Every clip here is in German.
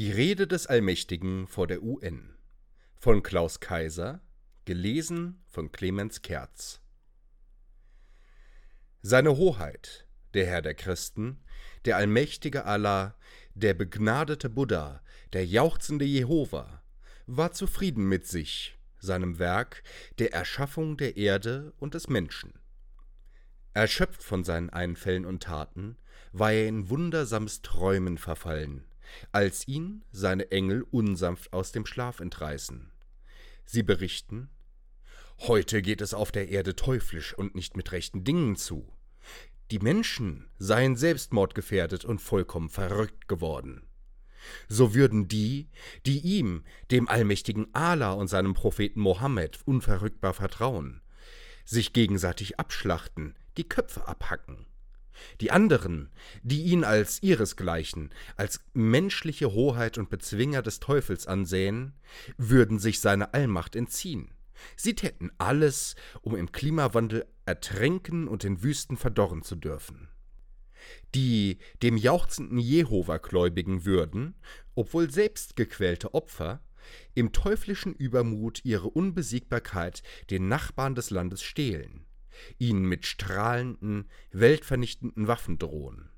Die Rede des Allmächtigen vor der UN von Klaus Kaiser, gelesen von Clemens Kerz. Seine Hoheit, der Herr der Christen, der allmächtige Allah, der begnadete Buddha, der jauchzende Jehova, war zufrieden mit sich, seinem Werk der Erschaffung der Erde und des Menschen. Erschöpft von seinen Einfällen und Taten, war er in wundersames Träumen verfallen, als ihn seine Engel unsanft aus dem Schlaf entreißen. Sie berichten, Heute geht es auf der Erde teuflisch und nicht mit rechten Dingen zu. Die Menschen seien selbstmordgefährdet und vollkommen verrückt geworden. So würden die, die ihm, dem allmächtigen Allah und seinem Propheten Mohammed unverrückbar vertrauen, sich gegenseitig abschlachten, die Köpfe abhacken. Die anderen, die ihn als ihresgleichen, als menschliche Hoheit und Bezwinger des Teufels ansähen, würden sich seine Allmacht entziehen. Sie täten alles, um im Klimawandel ertränken und in Wüsten verdorren zu dürfen. Die dem jauchzenden Jehova-Gläubigen würden, obwohl selbst gequälte Opfer, im teuflischen Übermut ihre Unbesiegbarkeit den Nachbarn des Landes stehlen ihnen mit strahlenden, weltvernichtenden Waffen drohen.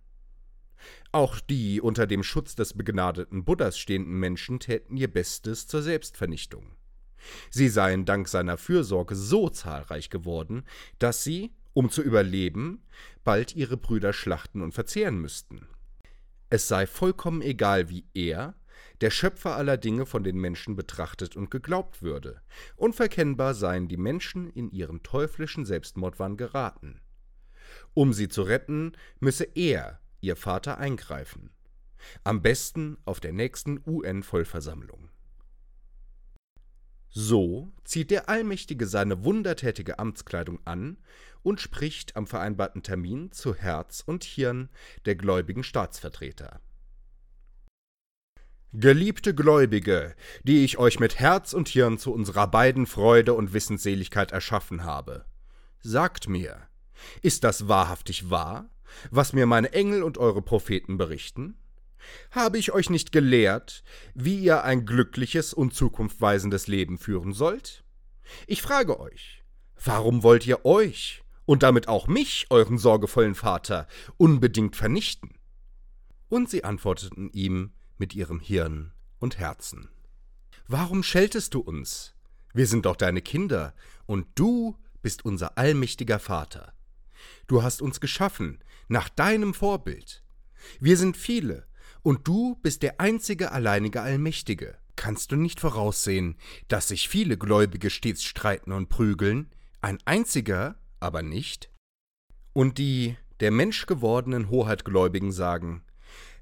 Auch die unter dem Schutz des begnadeten Buddhas stehenden Menschen täten ihr Bestes zur Selbstvernichtung. Sie seien dank seiner Fürsorge so zahlreich geworden, dass sie, um zu überleben, bald ihre Brüder schlachten und verzehren müssten. Es sei vollkommen egal, wie er, der Schöpfer aller Dinge von den Menschen betrachtet und geglaubt würde. Unverkennbar seien die Menschen in ihren teuflischen Selbstmordwahn geraten. Um sie zu retten, müsse er, ihr Vater, eingreifen. Am besten auf der nächsten UN-Vollversammlung. So zieht der Allmächtige seine wundertätige Amtskleidung an und spricht am vereinbarten Termin zu Herz und Hirn der gläubigen Staatsvertreter. Geliebte Gläubige, die ich euch mit Herz und Hirn zu unserer beiden Freude und Wissensseligkeit erschaffen habe, sagt mir, ist das wahrhaftig wahr, was mir meine Engel und eure Propheten berichten? Habe ich euch nicht gelehrt, wie ihr ein glückliches und zukunftweisendes Leben führen sollt? Ich frage euch, warum wollt ihr euch und damit auch mich, euren sorgevollen Vater, unbedingt vernichten? Und sie antworteten ihm, mit ihrem Hirn und Herzen. Warum scheltest du uns? Wir sind doch deine Kinder, und du bist unser allmächtiger Vater. Du hast uns geschaffen, nach deinem Vorbild. Wir sind viele, und du bist der einzige alleinige Allmächtige. Kannst du nicht voraussehen, dass sich viele Gläubige stets streiten und prügeln, ein einziger aber nicht? Und die der Mensch gewordenen Hoheitgläubigen sagen,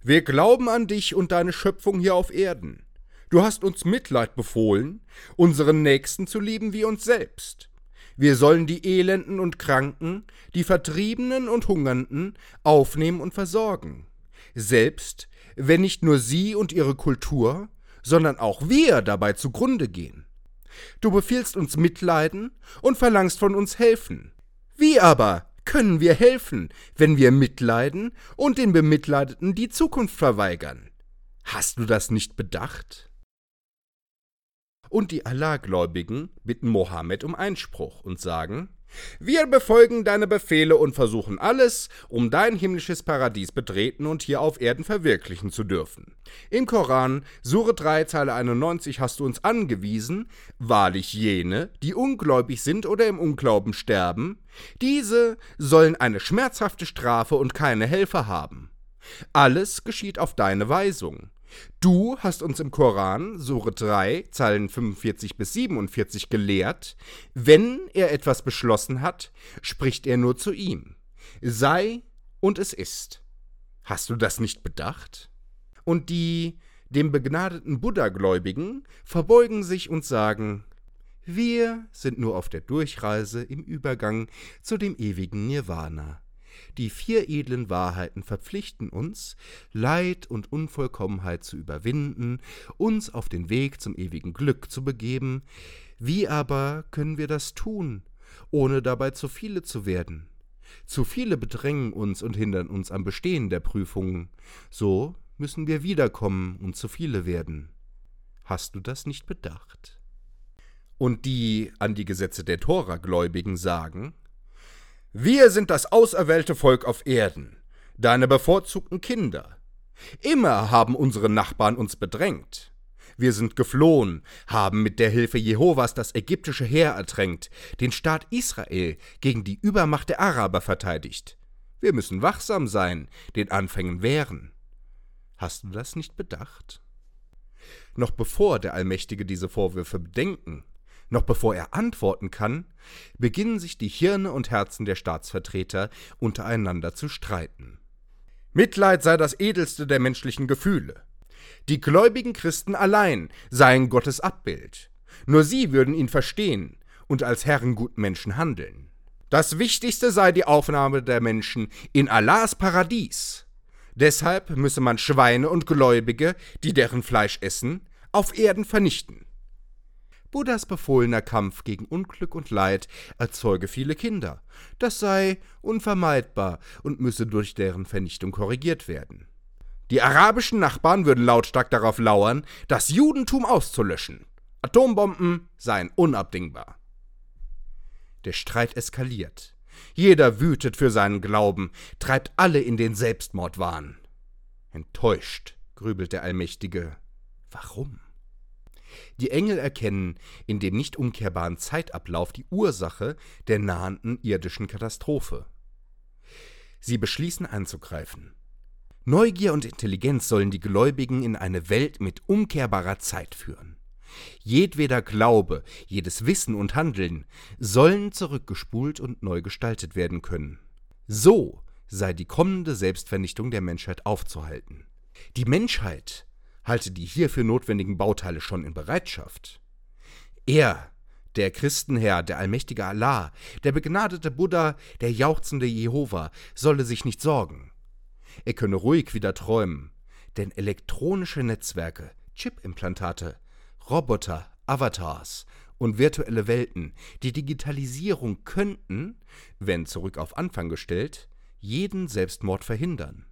wir glauben an dich und deine Schöpfung hier auf Erden. Du hast uns Mitleid befohlen, unseren Nächsten zu lieben wie uns selbst. Wir sollen die Elenden und Kranken, die Vertriebenen und Hungernden aufnehmen und versorgen. Selbst wenn nicht nur sie und ihre Kultur, sondern auch wir dabei zugrunde gehen. Du befiehlst uns Mitleiden und verlangst von uns helfen. Wie aber können wir helfen, wenn wir mitleiden und den Bemitleideten die Zukunft verweigern? Hast du das nicht bedacht? Und die Allah-Gläubigen bitten Mohammed um Einspruch und sagen, wir befolgen deine Befehle und versuchen alles, um dein himmlisches Paradies betreten und hier auf Erden verwirklichen zu dürfen. Im Koran, Sure 3, Zeile 91, hast du uns angewiesen, wahrlich jene, die ungläubig sind oder im Unglauben sterben, diese sollen eine schmerzhafte Strafe und keine Helfer haben. Alles geschieht auf deine Weisung. Du hast uns im Koran, Sure 3, Zeilen 45 bis 47 gelehrt, wenn er etwas beschlossen hat, spricht er nur zu ihm. Sei und es ist. Hast du das nicht bedacht? Und die dem begnadeten Buddha-Gläubigen verbeugen sich und sagen, wir sind nur auf der Durchreise im Übergang zu dem ewigen Nirvana. Die vier edlen Wahrheiten verpflichten uns, Leid und Unvollkommenheit zu überwinden, uns auf den Weg zum ewigen Glück zu begeben. Wie aber können wir das tun, ohne dabei zu viele zu werden? Zu viele bedrängen uns und hindern uns am Bestehen der Prüfungen. So müssen wir wiederkommen und zu viele werden. Hast du das nicht bedacht? Und die an die Gesetze der Tora Gläubigen sagen, wir sind das auserwählte Volk auf Erden, deine bevorzugten Kinder. Immer haben unsere Nachbarn uns bedrängt. Wir sind geflohen, haben mit der Hilfe Jehovas das ägyptische Heer ertränkt, den Staat Israel gegen die Übermacht der Araber verteidigt. Wir müssen wachsam sein, den Anfängen wehren. Hast du das nicht bedacht? Noch bevor der Allmächtige diese Vorwürfe bedenken, noch bevor er antworten kann, beginnen sich die Hirne und Herzen der Staatsvertreter untereinander zu streiten. Mitleid sei das edelste der menschlichen Gefühle. Die gläubigen Christen allein seien Gottes Abbild. Nur sie würden ihn verstehen und als Herrengutmenschen handeln. Das Wichtigste sei die Aufnahme der Menschen in Allahs Paradies. Deshalb müsse man Schweine und Gläubige, die deren Fleisch essen, auf Erden vernichten. Buddhas befohlener Kampf gegen Unglück und Leid erzeuge viele Kinder. Das sei unvermeidbar und müsse durch deren Vernichtung korrigiert werden. Die arabischen Nachbarn würden lautstark darauf lauern, das Judentum auszulöschen. Atombomben seien unabdingbar. Der Streit eskaliert. Jeder wütet für seinen Glauben, treibt alle in den Selbstmordwahn. Enttäuscht grübelt der Allmächtige. Warum? Die Engel erkennen in dem nicht umkehrbaren Zeitablauf die Ursache der nahenden irdischen Katastrophe. Sie beschließen einzugreifen. Neugier und Intelligenz sollen die Gläubigen in eine Welt mit umkehrbarer Zeit führen. Jedweder Glaube, jedes Wissen und Handeln sollen zurückgespult und neu gestaltet werden können. So sei die kommende Selbstvernichtung der Menschheit aufzuhalten. Die Menschheit halte die hierfür notwendigen Bauteile schon in Bereitschaft. Er, der Christenherr, der allmächtige Allah, der begnadete Buddha, der jauchzende Jehova, solle sich nicht sorgen. Er könne ruhig wieder träumen, denn elektronische Netzwerke, Chipimplantate, Roboter, Avatars und virtuelle Welten, die Digitalisierung könnten, wenn zurück auf Anfang gestellt, jeden Selbstmord verhindern.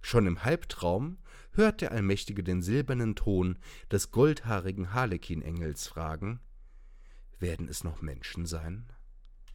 Schon im Halbtraum hört der Allmächtige den silbernen Ton des goldhaarigen Harlekin-Engels fragen: Werden es noch Menschen sein?